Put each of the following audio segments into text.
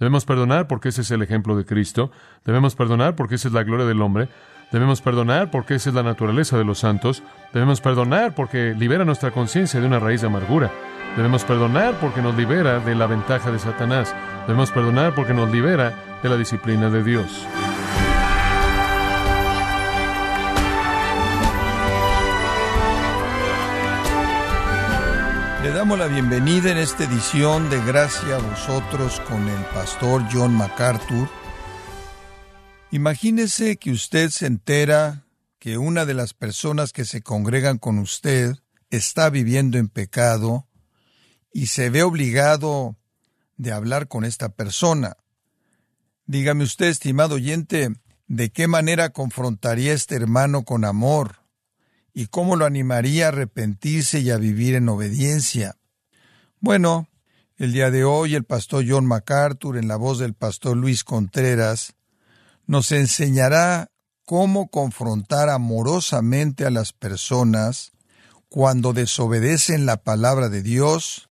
Debemos perdonar porque ese es el ejemplo de Cristo. Debemos perdonar porque esa es la gloria del hombre. Debemos perdonar porque esa es la naturaleza de los santos. Debemos perdonar porque libera nuestra conciencia de una raíz de amargura. Debemos perdonar porque nos libera de la ventaja de Satanás. Debemos perdonar porque nos libera de la disciplina de Dios. Le damos la bienvenida en esta edición de Gracia a vosotros con el pastor John MacArthur. Imagínese que usted se entera que una de las personas que se congregan con usted está viviendo en pecado y se ve obligado de hablar con esta persona. Dígame usted, estimado oyente, ¿de qué manera confrontaría este hermano con amor? Y cómo lo animaría a arrepentirse y a vivir en obediencia. Bueno, el día de hoy el pastor John MacArthur, en la voz del pastor Luis Contreras, nos enseñará cómo confrontar amorosamente a las personas cuando desobedecen la palabra de Dios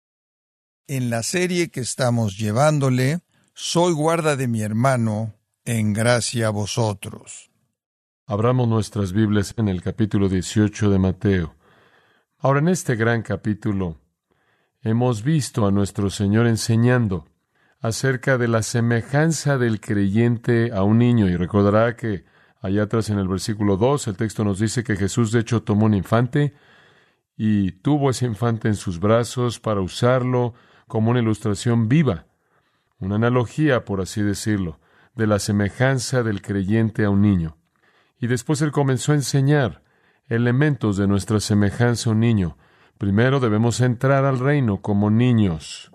en la serie que estamos llevándole, Soy guarda de mi hermano, en gracia a vosotros. Abramos nuestras Biblias en el capítulo 18 de Mateo. Ahora, en este gran capítulo, hemos visto a nuestro Señor enseñando acerca de la semejanza del creyente a un niño. Y recordará que allá atrás en el versículo 2, el texto nos dice que Jesús de hecho tomó un infante y tuvo ese infante en sus brazos para usarlo como una ilustración viva, una analogía, por así decirlo, de la semejanza del creyente a un niño. Y después él comenzó a enseñar elementos de nuestra semejanza a un niño. Primero debemos entrar al reino como niños.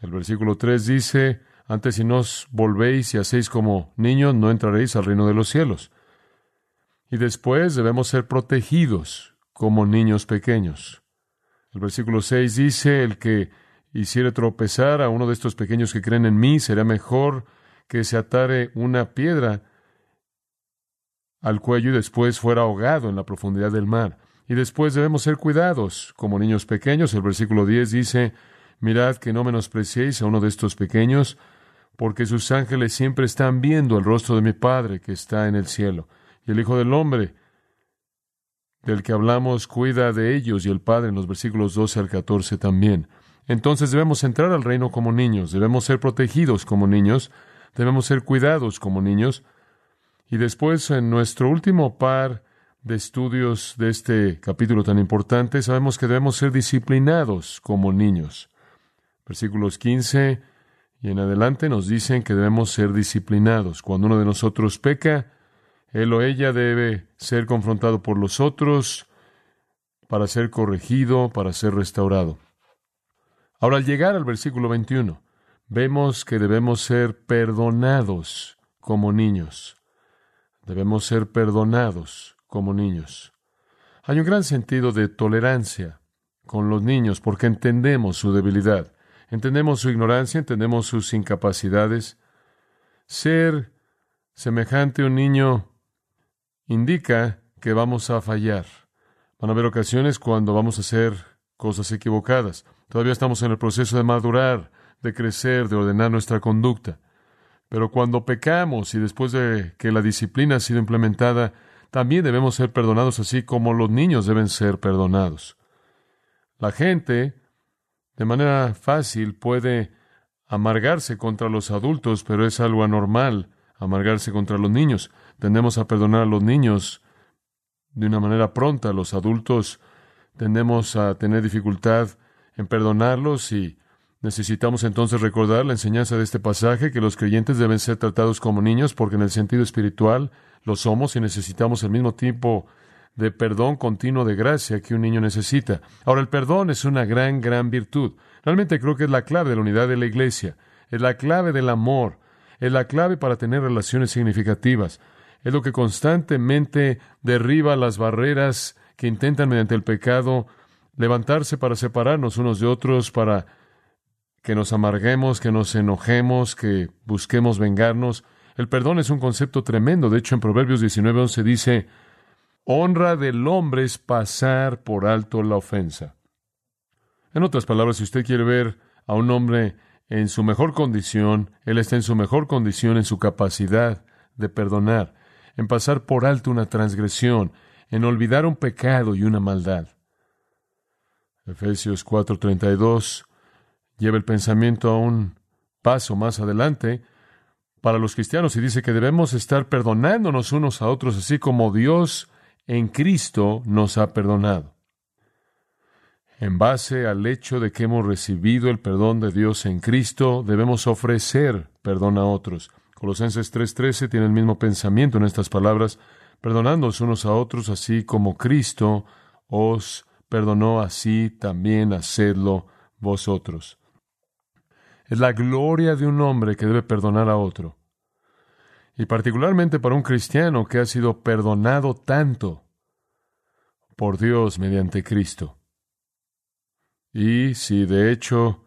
El versículo 3 dice, antes si no os volvéis y hacéis como niños, no entraréis al reino de los cielos. Y después debemos ser protegidos como niños pequeños. El versículo 6 dice, el que hiciere tropezar a uno de estos pequeños que creen en mí, será mejor que se atare una piedra al cuello y después fuera ahogado en la profundidad del mar. Y después debemos ser cuidados como niños pequeños. El versículo 10 dice, mirad que no menospreciéis a uno de estos pequeños, porque sus ángeles siempre están viendo el rostro de mi Padre que está en el cielo. Y el Hijo del Hombre, del que hablamos, cuida de ellos y el Padre en los versículos 12 al 14 también. Entonces debemos entrar al reino como niños, debemos ser protegidos como niños, debemos ser cuidados como niños, y después, en nuestro último par de estudios de este capítulo tan importante, sabemos que debemos ser disciplinados como niños. Versículos 15 y en adelante nos dicen que debemos ser disciplinados. Cuando uno de nosotros peca, él o ella debe ser confrontado por los otros para ser corregido, para ser restaurado. Ahora, al llegar al versículo 21, vemos que debemos ser perdonados como niños. Debemos ser perdonados como niños. Hay un gran sentido de tolerancia con los niños porque entendemos su debilidad, entendemos su ignorancia, entendemos sus incapacidades. Ser semejante a un niño indica que vamos a fallar. Van a haber ocasiones cuando vamos a hacer cosas equivocadas. Todavía estamos en el proceso de madurar, de crecer, de ordenar nuestra conducta. Pero cuando pecamos y después de que la disciplina ha sido implementada, también debemos ser perdonados así como los niños deben ser perdonados. La gente, de manera fácil, puede amargarse contra los adultos, pero es algo anormal amargarse contra los niños. Tendemos a perdonar a los niños de una manera pronta. Los adultos tendemos a tener dificultad en perdonarlos y Necesitamos entonces recordar la enseñanza de este pasaje, que los creyentes deben ser tratados como niños, porque en el sentido espiritual lo somos y necesitamos el mismo tipo de perdón continuo de gracia que un niño necesita. Ahora, el perdón es una gran, gran virtud. Realmente creo que es la clave de la unidad de la iglesia, es la clave del amor, es la clave para tener relaciones significativas, es lo que constantemente derriba las barreras que intentan mediante el pecado levantarse para separarnos unos de otros, para que nos amarguemos, que nos enojemos, que busquemos vengarnos. El perdón es un concepto tremendo. De hecho, en Proverbios 19:11 dice, honra del hombre es pasar por alto la ofensa. En otras palabras, si usted quiere ver a un hombre en su mejor condición, Él está en su mejor condición en su capacidad de perdonar, en pasar por alto una transgresión, en olvidar un pecado y una maldad. Efesios 4:32 lleva el pensamiento a un paso más adelante para los cristianos y dice que debemos estar perdonándonos unos a otros así como Dios en Cristo nos ha perdonado. En base al hecho de que hemos recibido el perdón de Dios en Cristo, debemos ofrecer perdón a otros. Colosenses 3:13 tiene el mismo pensamiento en estas palabras, perdonándonos unos a otros así como Cristo os perdonó, así también hacedlo vosotros. Es la gloria de un hombre que debe perdonar a otro. Y particularmente para un cristiano que ha sido perdonado tanto por Dios mediante Cristo. Y si de hecho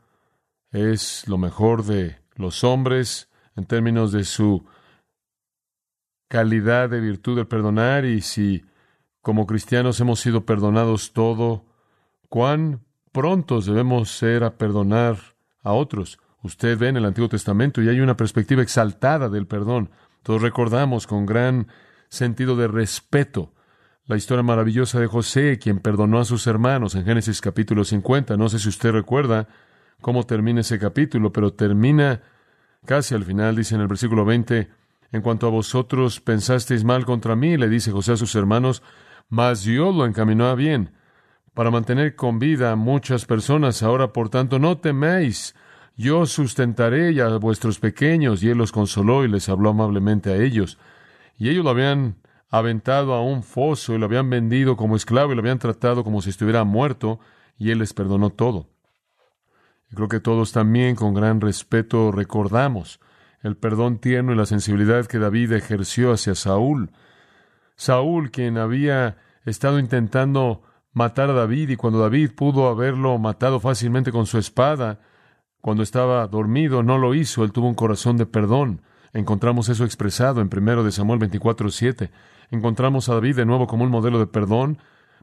es lo mejor de los hombres en términos de su calidad de virtud del perdonar y si como cristianos hemos sido perdonados todo, cuán prontos debemos ser a perdonar a otros. Usted ve en el Antiguo Testamento y hay una perspectiva exaltada del perdón. Todos recordamos con gran sentido de respeto la historia maravillosa de José, quien perdonó a sus hermanos en Génesis capítulo 50. No sé si usted recuerda cómo termina ese capítulo, pero termina casi al final, dice en el versículo 20, en cuanto a vosotros pensasteis mal contra mí, le dice José a sus hermanos, mas Dios lo encaminó a bien, para mantener con vida a muchas personas. Ahora, por tanto, no teméis, yo sustentaré a vuestros pequeños. Y él los consoló y les habló amablemente a ellos. Y ellos lo habían aventado a un foso y lo habían vendido como esclavo y lo habían tratado como si estuviera muerto, y él les perdonó todo. Y creo que todos también con gran respeto recordamos el perdón tierno y la sensibilidad que David ejerció hacia Saúl. Saúl, quien había estado intentando matar a David y cuando David pudo haberlo matado fácilmente con su espada, cuando estaba dormido, no lo hizo, él tuvo un corazón de perdón. Encontramos eso expresado en 1 de Samuel 24:7. Encontramos a David de nuevo como un modelo de perdón,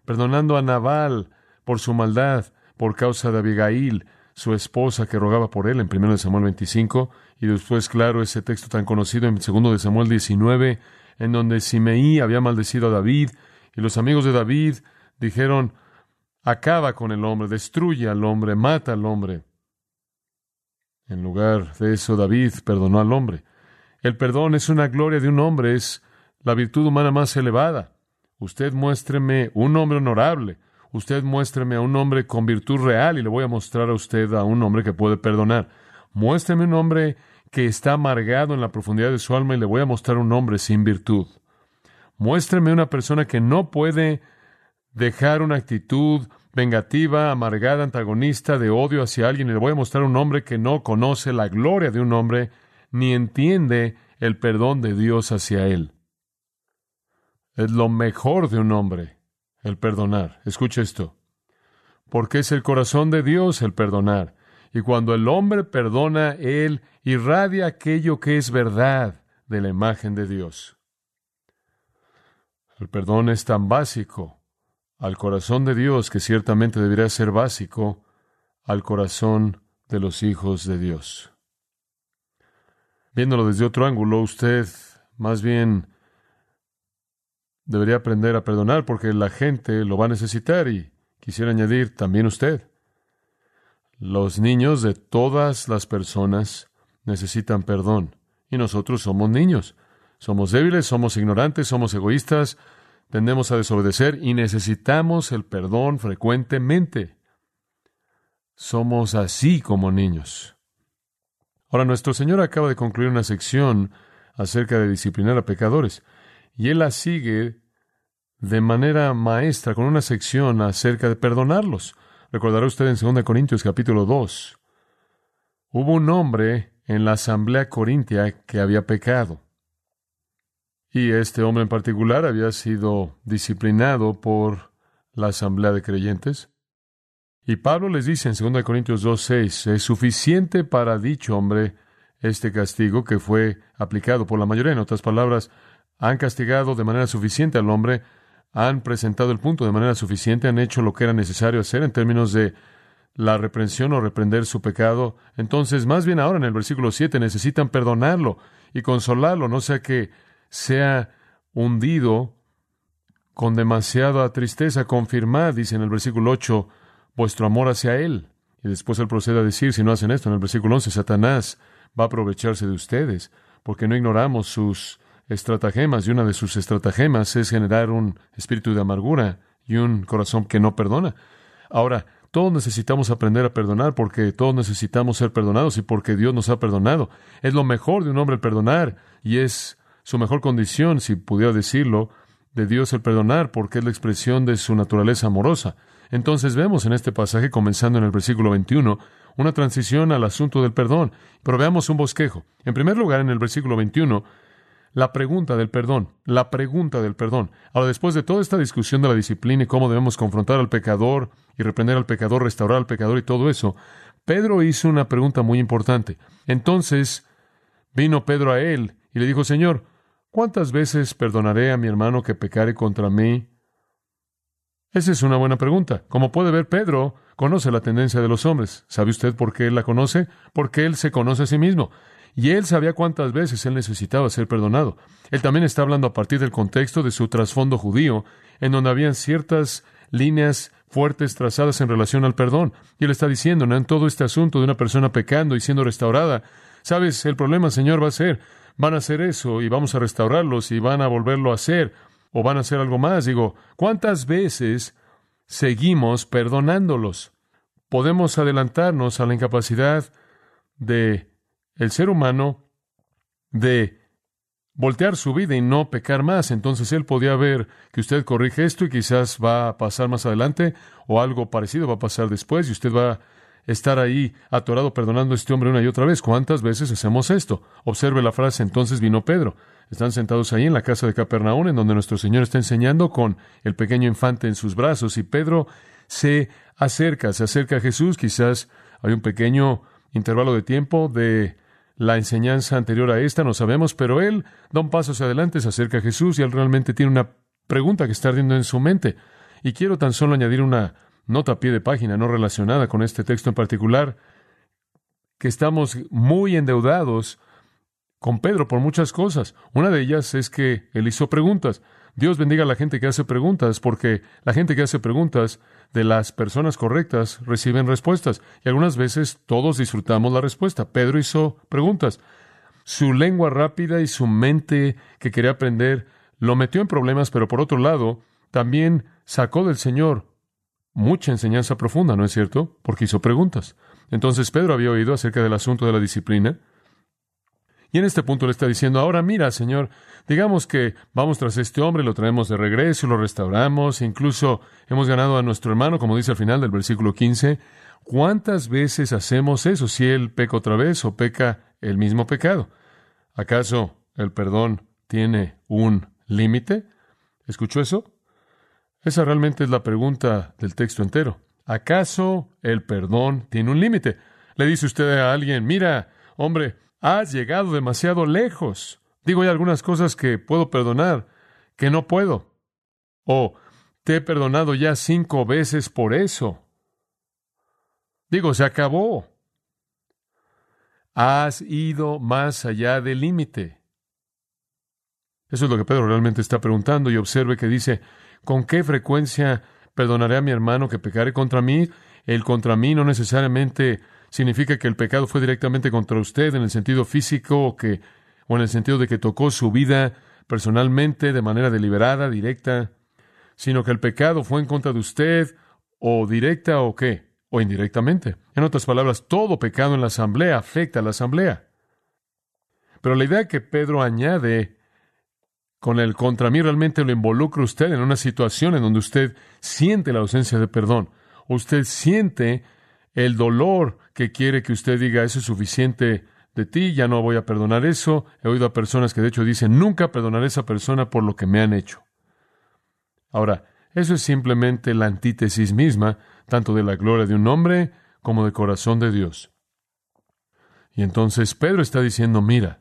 perdonando a Nabal por su maldad, por causa de Abigail, su esposa que rogaba por él en 1 de Samuel 25, y después, claro, ese texto tan conocido en 2 de Samuel 19, en donde Simeí había maldecido a David, y los amigos de David dijeron, acaba con el hombre, destruye al hombre, mata al hombre. En lugar de eso, David perdonó al hombre. El perdón es una gloria de un hombre, es la virtud humana más elevada. Usted muéstreme un hombre honorable, usted muéstreme a un hombre con virtud real y le voy a mostrar a usted a un hombre que puede perdonar. Muéstreme un hombre que está amargado en la profundidad de su alma y le voy a mostrar un hombre sin virtud. Muéstreme una persona que no puede dejar una actitud vengativa, amargada, antagonista, de odio hacia alguien, le voy a mostrar un hombre que no conoce la gloria de un hombre, ni entiende el perdón de Dios hacia él. Es lo mejor de un hombre, el perdonar. Escuche esto. Porque es el corazón de Dios el perdonar. Y cuando el hombre perdona, él irradia aquello que es verdad de la imagen de Dios. El perdón es tan básico al corazón de Dios que ciertamente debería ser básico al corazón de los hijos de Dios. Viéndolo desde otro ángulo, usted más bien debería aprender a perdonar porque la gente lo va a necesitar y quisiera añadir también usted. Los niños de todas las personas necesitan perdón. Y nosotros somos niños. Somos débiles, somos ignorantes, somos egoístas, tendemos a desobedecer y necesitamos el perdón frecuentemente. Somos así como niños. Ahora, nuestro Señor acaba de concluir una sección acerca de disciplinar a pecadores, y Él la sigue de manera maestra con una sección acerca de perdonarlos. Recordará usted en 2 Corintios capítulo 2. Hubo un hombre en la asamblea corintia que había pecado. Y este hombre en particular había sido disciplinado por la asamblea de creyentes. Y Pablo les dice en 2 Corintios 2.6, es suficiente para dicho hombre este castigo que fue aplicado por la mayoría. En otras palabras, han castigado de manera suficiente al hombre han presentado el punto de manera suficiente, han hecho lo que era necesario hacer en términos de la reprensión o reprender su pecado, entonces más bien ahora en el versículo 7 necesitan perdonarlo y consolarlo, no sea que sea hundido con demasiada tristeza. Confirmad, dice en el versículo 8, vuestro amor hacia Él. Y después él procede a decir, si no hacen esto, en el versículo 11, Satanás va a aprovecharse de ustedes, porque no ignoramos sus estratagemas, y una de sus estratagemas es generar un espíritu de amargura y un corazón que no perdona. Ahora, todos necesitamos aprender a perdonar porque todos necesitamos ser perdonados y porque Dios nos ha perdonado. Es lo mejor de un hombre perdonar y es su mejor condición, si pudiera decirlo, de Dios el perdonar porque es la expresión de su naturaleza amorosa. Entonces vemos en este pasaje, comenzando en el versículo 21, una transición al asunto del perdón. Pero veamos un bosquejo. En primer lugar, en el versículo 21, la pregunta del perdón, la pregunta del perdón. Ahora, después de toda esta discusión de la disciplina y cómo debemos confrontar al pecador y reprender al pecador, restaurar al pecador y todo eso, Pedro hizo una pregunta muy importante. Entonces vino Pedro a él y le dijo, Señor, ¿cuántas veces perdonaré a mi hermano que pecare contra mí esa es una buena pregunta. Como puede ver, Pedro conoce la tendencia de los hombres. ¿Sabe usted por qué él la conoce? Porque él se conoce a sí mismo. Y él sabía cuántas veces él necesitaba ser perdonado. Él también está hablando a partir del contexto de su trasfondo judío, en donde habían ciertas líneas fuertes trazadas en relación al perdón. Y él está diciendo, en todo este asunto de una persona pecando y siendo restaurada, sabes, el problema, Señor, va a ser, van a hacer eso y vamos a restaurarlos y van a volverlo a hacer o van a hacer algo más. Digo, ¿cuántas veces seguimos perdonándolos? Podemos adelantarnos a la incapacidad de el ser humano de voltear su vida y no pecar más. Entonces él podía ver que usted corrige esto y quizás va a pasar más adelante o algo parecido va a pasar después y usted va estar ahí atorado perdonando a este hombre una y otra vez. ¿Cuántas veces hacemos esto? Observe la frase, entonces vino Pedro. Están sentados ahí en la casa de Capernaum, en donde nuestro Señor está enseñando con el pequeño infante en sus brazos, y Pedro se acerca, se acerca a Jesús. Quizás hay un pequeño intervalo de tiempo de la enseñanza anterior a esta, no sabemos, pero él da un paso hacia adelante, se acerca a Jesús y él realmente tiene una pregunta que está ardiendo en su mente. Y quiero tan solo añadir una nota pie de página no relacionada con este texto en particular, que estamos muy endeudados con Pedro por muchas cosas. Una de ellas es que él hizo preguntas. Dios bendiga a la gente que hace preguntas, porque la gente que hace preguntas de las personas correctas reciben respuestas. Y algunas veces todos disfrutamos la respuesta. Pedro hizo preguntas. Su lengua rápida y su mente que quería aprender lo metió en problemas, pero por otro lado, también sacó del Señor mucha enseñanza profunda, ¿no es cierto? Porque hizo preguntas. Entonces Pedro había oído acerca del asunto de la disciplina, y en este punto le está diciendo, ahora mira, Señor, digamos que vamos tras este hombre, lo traemos de regreso, lo restauramos, incluso hemos ganado a nuestro hermano, como dice al final del versículo 15. ¿Cuántas veces hacemos eso si él peca otra vez o peca el mismo pecado? ¿Acaso el perdón tiene un límite? ¿Escuchó eso? Esa realmente es la pregunta del texto entero. ¿Acaso el perdón tiene un límite? Le dice usted a alguien, mira, hombre, has llegado demasiado lejos. Digo, hay algunas cosas que puedo perdonar, que no puedo. O te he perdonado ya cinco veces por eso. Digo, se acabó. Has ido más allá del límite. Eso es lo que Pedro realmente está preguntando y observe que dice, ¿con qué frecuencia perdonaré a mi hermano que pecare contra mí? El contra mí no necesariamente significa que el pecado fue directamente contra usted en el sentido físico o, que, o en el sentido de que tocó su vida personalmente de manera deliberada, directa, sino que el pecado fue en contra de usted o directa o qué, o indirectamente. En otras palabras, todo pecado en la asamblea afecta a la asamblea. Pero la idea que Pedro añade con el contra mí realmente lo involucra usted en una situación en donde usted siente la ausencia de perdón. Usted siente el dolor que quiere que usted diga, eso es suficiente de ti, ya no voy a perdonar eso. He oído a personas que de hecho dicen, nunca perdonaré a esa persona por lo que me han hecho. Ahora, eso es simplemente la antítesis misma, tanto de la gloria de un hombre como del corazón de Dios. Y entonces Pedro está diciendo, mira,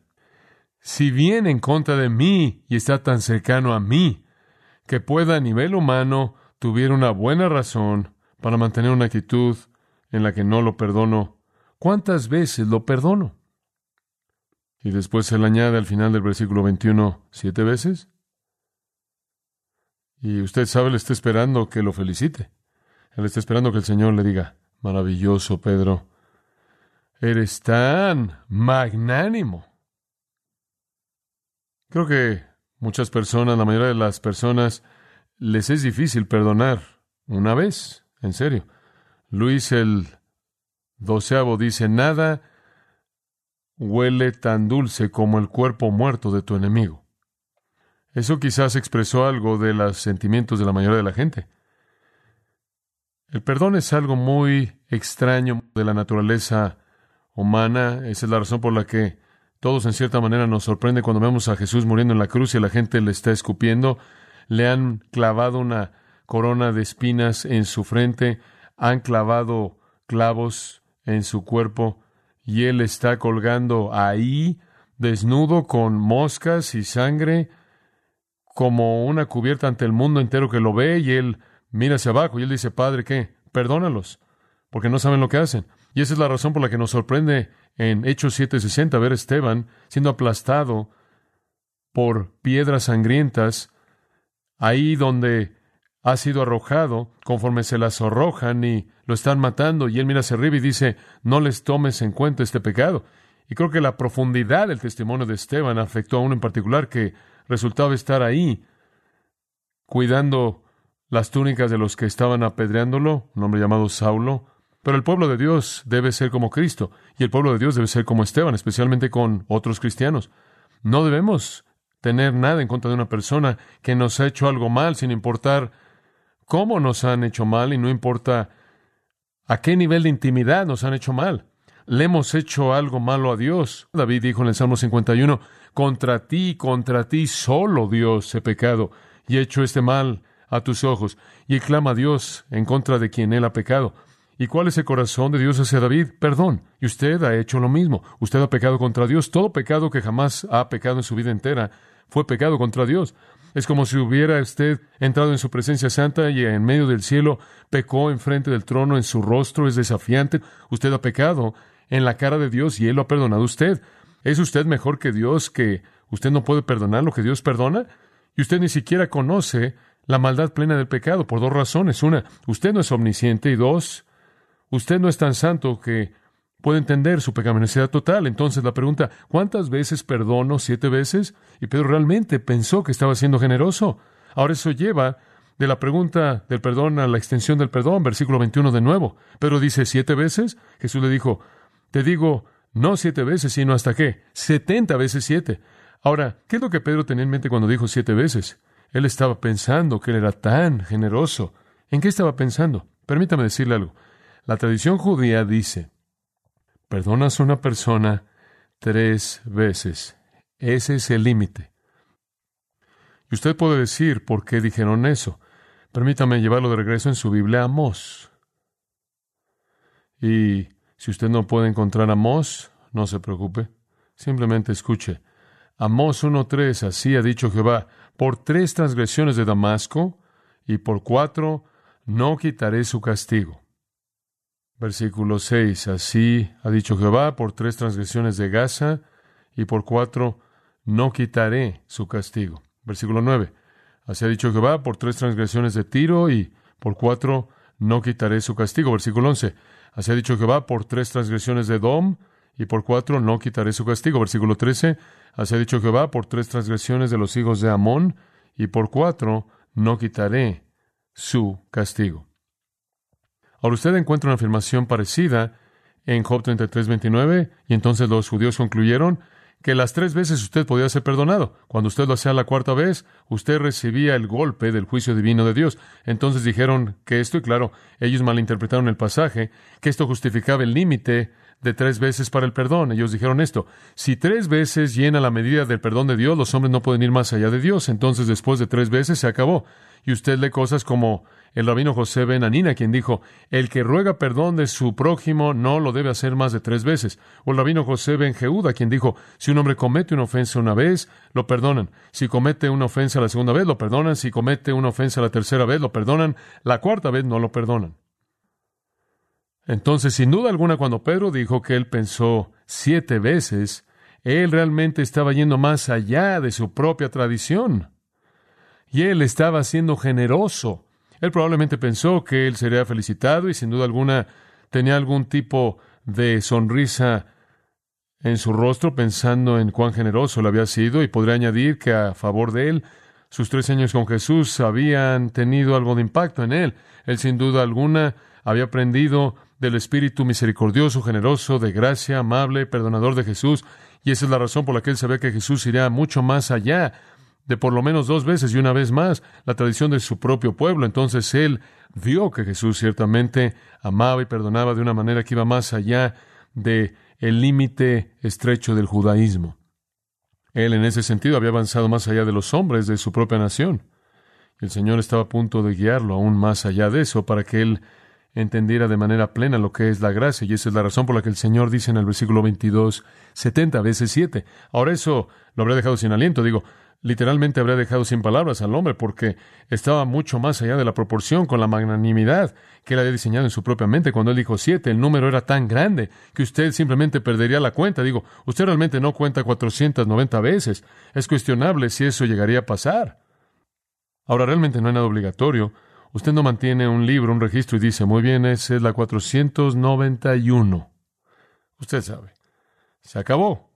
si viene en contra de mí y está tan cercano a mí, que pueda a nivel humano tuviera una buena razón para mantener una actitud en la que no lo perdono, ¿cuántas veces lo perdono? Y después se le añade al final del versículo 21, ¿siete veces? Y usted sabe, le está esperando que lo felicite. Él está esperando que el Señor le diga, maravilloso Pedro, eres tan magnánimo. Creo que muchas personas, la mayoría de las personas, les es difícil perdonar una vez, en serio. Luis el doceavo dice, nada huele tan dulce como el cuerpo muerto de tu enemigo. Eso quizás expresó algo de los sentimientos de la mayoría de la gente. El perdón es algo muy extraño de la naturaleza humana. Esa es la razón por la que todos en cierta manera nos sorprende cuando vemos a Jesús muriendo en la cruz y la gente le está escupiendo. Le han clavado una corona de espinas en su frente, han clavado clavos en su cuerpo y él está colgando ahí, desnudo, con moscas y sangre, como una cubierta ante el mundo entero que lo ve, y él mira hacia abajo y él dice, Padre, ¿qué? Perdónalos, porque no saben lo que hacen. Y esa es la razón por la que nos sorprende en Hechos 7:60 ver a Esteban siendo aplastado por piedras sangrientas, ahí donde ha sido arrojado, conforme se las arrojan y lo están matando, y él mira hacia arriba y dice, no les tomes en cuenta este pecado. Y creo que la profundidad del testimonio de Esteban afectó a uno en particular que resultaba estar ahí, cuidando las túnicas de los que estaban apedreándolo, un hombre llamado Saulo. Pero el pueblo de Dios debe ser como Cristo, y el pueblo de Dios debe ser como Esteban, especialmente con otros cristianos. No debemos tener nada en contra de una persona que nos ha hecho algo mal, sin importar cómo nos han hecho mal y no importa a qué nivel de intimidad nos han hecho mal. Le hemos hecho algo malo a Dios. David dijo en el Salmo 51, contra ti, contra ti solo Dios he pecado y he hecho este mal a tus ojos. Y clama a Dios en contra de quien él ha pecado. ¿Y cuál es el corazón de Dios hacia David? Perdón. Y usted ha hecho lo mismo. Usted ha pecado contra Dios. Todo pecado que jamás ha pecado en su vida entera fue pecado contra Dios. Es como si hubiera usted entrado en su presencia santa y en medio del cielo pecó enfrente del trono, en su rostro es desafiante. Usted ha pecado en la cara de Dios y Él lo ha perdonado a usted. ¿Es usted mejor que Dios que usted no puede perdonar lo que Dios perdona? Y usted ni siquiera conoce la maldad plena del pecado por dos razones. Una, usted no es omnisciente y dos, usted no es tan santo que puede entender su pecaminosidad total. Entonces la pregunta, ¿cuántas veces perdono? ¿Siete veces? Y Pedro realmente pensó que estaba siendo generoso. Ahora eso lleva de la pregunta del perdón a la extensión del perdón, versículo 21 de nuevo. Pedro dice, ¿siete veces? Jesús le dijo, te digo, no siete veces, sino hasta qué? Setenta veces siete. Ahora, ¿qué es lo que Pedro tenía en mente cuando dijo siete veces? Él estaba pensando que él era tan generoso. ¿En qué estaba pensando? Permítame decirle algo. La tradición judía dice Perdonas a una persona tres veces. Ese es el límite. Y usted puede decir por qué dijeron eso. Permítame llevarlo de regreso en su Biblia a Amós. Y si usted no puede encontrar a Amós, no se preocupe. Simplemente escuche. Amós 1.3, así ha dicho Jehová, por tres transgresiones de Damasco y por cuatro no quitaré su castigo. Versículo 6. Así ha dicho Jehová, por tres transgresiones de Gaza y por cuatro no quitaré su castigo. Versículo 9. Así ha dicho Jehová, por tres transgresiones de Tiro y por cuatro no quitaré su castigo. Versículo 11. Así ha dicho Jehová, por tres transgresiones de Dom y por cuatro no quitaré su castigo. Versículo 13. Así ha dicho Jehová, por tres transgresiones de los hijos de Amón y por cuatro no quitaré su castigo. Ahora usted encuentra una afirmación parecida en Job 33, 29, y entonces los judíos concluyeron que las tres veces usted podía ser perdonado. Cuando usted lo hacía la cuarta vez, usted recibía el golpe del juicio divino de Dios. Entonces dijeron que esto, y claro, ellos malinterpretaron el pasaje, que esto justificaba el límite de tres veces para el perdón. Ellos dijeron esto, si tres veces llena la medida del perdón de Dios, los hombres no pueden ir más allá de Dios. Entonces después de tres veces se acabó. Y usted lee cosas como el rabino José Ben Anina, quien dijo, el que ruega perdón de su prójimo no lo debe hacer más de tres veces. O el rabino José Ben Jeuda, quien dijo, si un hombre comete una ofensa una vez, lo perdonan. Si comete una ofensa la segunda vez, lo perdonan. Si comete una ofensa la tercera vez, lo perdonan. La cuarta vez no lo perdonan. Entonces, sin duda alguna, cuando Pedro dijo que él pensó siete veces, él realmente estaba yendo más allá de su propia tradición. Y él estaba siendo generoso. Él probablemente pensó que él sería felicitado y sin duda alguna tenía algún tipo de sonrisa en su rostro pensando en cuán generoso le había sido y podría añadir que a favor de él, sus tres años con Jesús habían tenido algo de impacto en él. Él sin duda alguna había aprendido del Espíritu misericordioso, generoso, de gracia, amable, perdonador de Jesús, y esa es la razón por la que él sabía que Jesús iría mucho más allá de por lo menos dos veces y una vez más la tradición de su propio pueblo. Entonces él vio que Jesús ciertamente amaba y perdonaba de una manera que iba más allá de el límite estrecho del judaísmo. Él en ese sentido había avanzado más allá de los hombres de su propia nación. El Señor estaba a punto de guiarlo aún más allá de eso para que él entendiera de manera plena lo que es la gracia. Y esa es la razón por la que el Señor dice en el versículo 22, 70 veces 7. Ahora eso lo habría dejado sin aliento. Digo, literalmente habría dejado sin palabras al hombre porque estaba mucho más allá de la proporción con la magnanimidad que él había diseñado en su propia mente. Cuando él dijo siete, el número era tan grande que usted simplemente perdería la cuenta. Digo, usted realmente no cuenta 490 veces. Es cuestionable si eso llegaría a pasar. Ahora, realmente no hay nada obligatorio. Usted no mantiene un libro, un registro y dice, muy bien, esa es la 491. Usted sabe. Se acabó.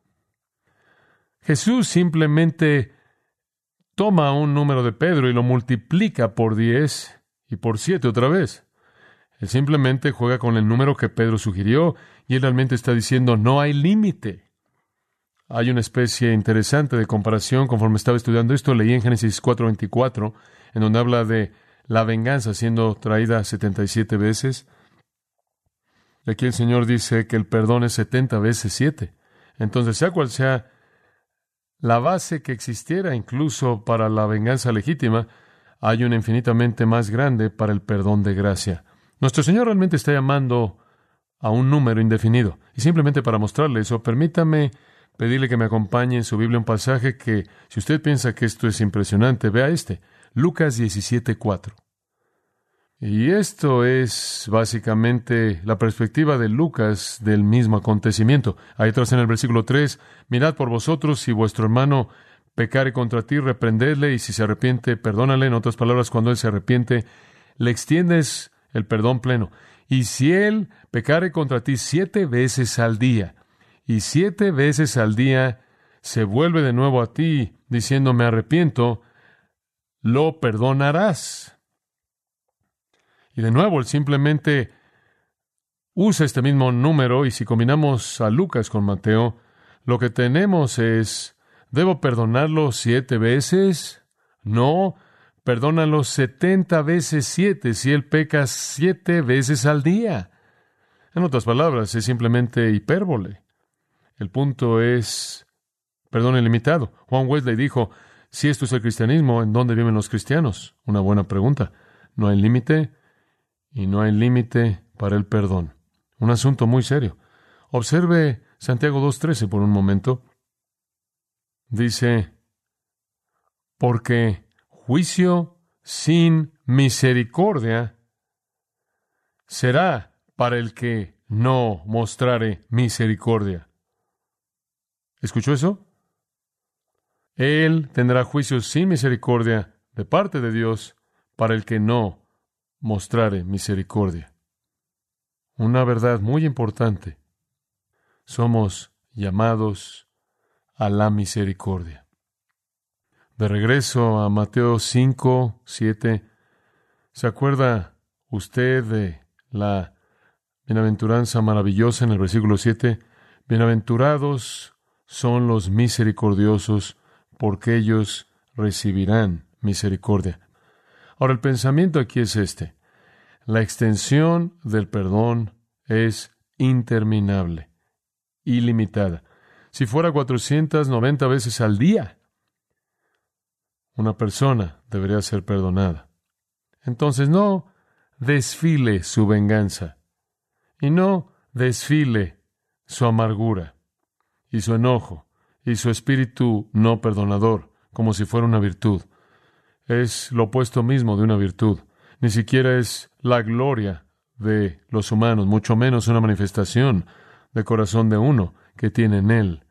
Jesús simplemente toma un número de Pedro y lo multiplica por 10 y por 7 otra vez. Él simplemente juega con el número que Pedro sugirió y él realmente está diciendo no hay límite. Hay una especie interesante de comparación conforme estaba estudiando esto. Leí en Génesis 4:24, en donde habla de la venganza siendo traída 77 veces. Aquí el Señor dice que el perdón es 70 veces 7. Entonces, sea cual sea la base que existiera incluso para la venganza legítima, hay una infinitamente más grande para el perdón de gracia. Nuestro Señor realmente está llamando a un número indefinido. Y simplemente para mostrarle eso, permítame pedirle que me acompañe en su Biblia un pasaje que, si usted piensa que esto es impresionante, vea este, Lucas 17:4. Y esto es básicamente la perspectiva de Lucas del mismo acontecimiento. Ahí atrás en el versículo 3, mirad por vosotros si vuestro hermano pecare contra ti, reprendedle y si se arrepiente, perdónale. En otras palabras, cuando él se arrepiente, le extiendes el perdón pleno. Y si él pecare contra ti siete veces al día, y siete veces al día se vuelve de nuevo a ti diciendo me arrepiento, lo perdonarás. Y de nuevo, él simplemente usa este mismo número y si combinamos a Lucas con Mateo, lo que tenemos es, ¿debo perdonarlo siete veces? No, perdónalo setenta veces siete si él peca siete veces al día. En otras palabras, es simplemente hipérbole. El punto es perdón ilimitado. Juan Wesley dijo, si esto es el cristianismo, ¿en dónde viven los cristianos? Una buena pregunta. No hay límite, y no hay límite para el perdón. Un asunto muy serio. Observe Santiago 2.13 por un momento. Dice, porque juicio sin misericordia será para el que no mostrare misericordia. ¿Escuchó eso? Él tendrá juicio sin misericordia de parte de Dios para el que no mostrare misericordia. Una verdad muy importante. Somos llamados a la misericordia. De regreso a Mateo 5, 7, ¿se acuerda usted de la bienaventuranza maravillosa en el versículo 7? Bienaventurados son los misericordiosos, porque ellos recibirán misericordia. Ahora, el pensamiento aquí es este. La extensión del perdón es interminable, ilimitada. Si fuera 490 veces al día, una persona debería ser perdonada. Entonces no desfile su venganza y no desfile su amargura y su enojo y su espíritu no perdonador como si fuera una virtud es lo opuesto mismo de una virtud. Ni siquiera es la gloria de los humanos, mucho menos una manifestación del corazón de uno que tiene en él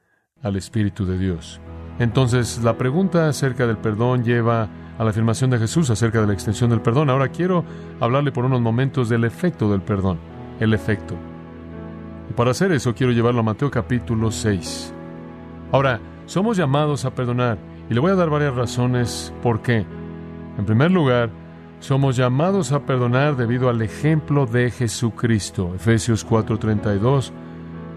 al Espíritu de Dios. Entonces, la pregunta acerca del perdón lleva a la afirmación de Jesús acerca de la extensión del perdón. Ahora quiero hablarle por unos momentos del efecto del perdón, el efecto. Y para hacer eso quiero llevarlo a Mateo capítulo 6. Ahora, somos llamados a perdonar y le voy a dar varias razones por qué. En primer lugar, somos llamados a perdonar debido al ejemplo de Jesucristo. Efesios 4:32,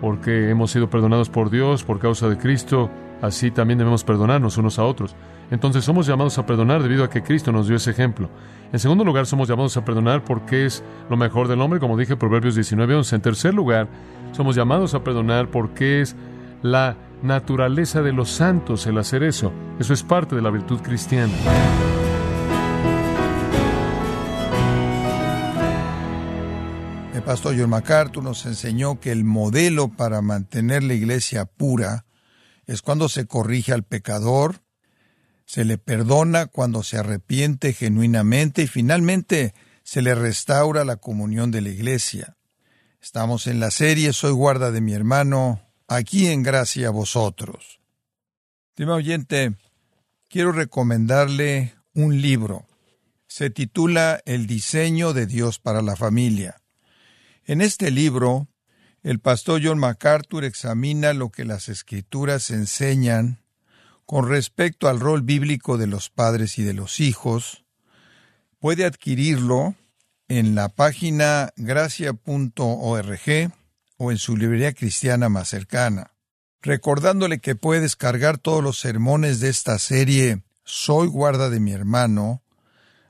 porque hemos sido perdonados por Dios por causa de Cristo, así también debemos perdonarnos unos a otros. Entonces somos llamados a perdonar debido a que Cristo nos dio ese ejemplo. En segundo lugar, somos llamados a perdonar porque es lo mejor del hombre, como dije Proverbios 19:11. En tercer lugar, somos llamados a perdonar porque es la naturaleza de los santos el hacer eso. Eso es parte de la virtud cristiana. El pastor John MacArthur nos enseñó que el modelo para mantener la iglesia pura es cuando se corrige al pecador, se le perdona cuando se arrepiente genuinamente y finalmente se le restaura la comunión de la iglesia. Estamos en la serie Soy guarda de mi hermano, aquí en gracia a vosotros. Estimado oyente, quiero recomendarle un libro. Se titula El diseño de Dios para la familia. En este libro, el pastor John MacArthur examina lo que las escrituras enseñan con respecto al rol bíblico de los padres y de los hijos. Puede adquirirlo en la página gracia.org o en su librería cristiana más cercana. Recordándole que puede descargar todos los sermones de esta serie Soy guarda de mi hermano,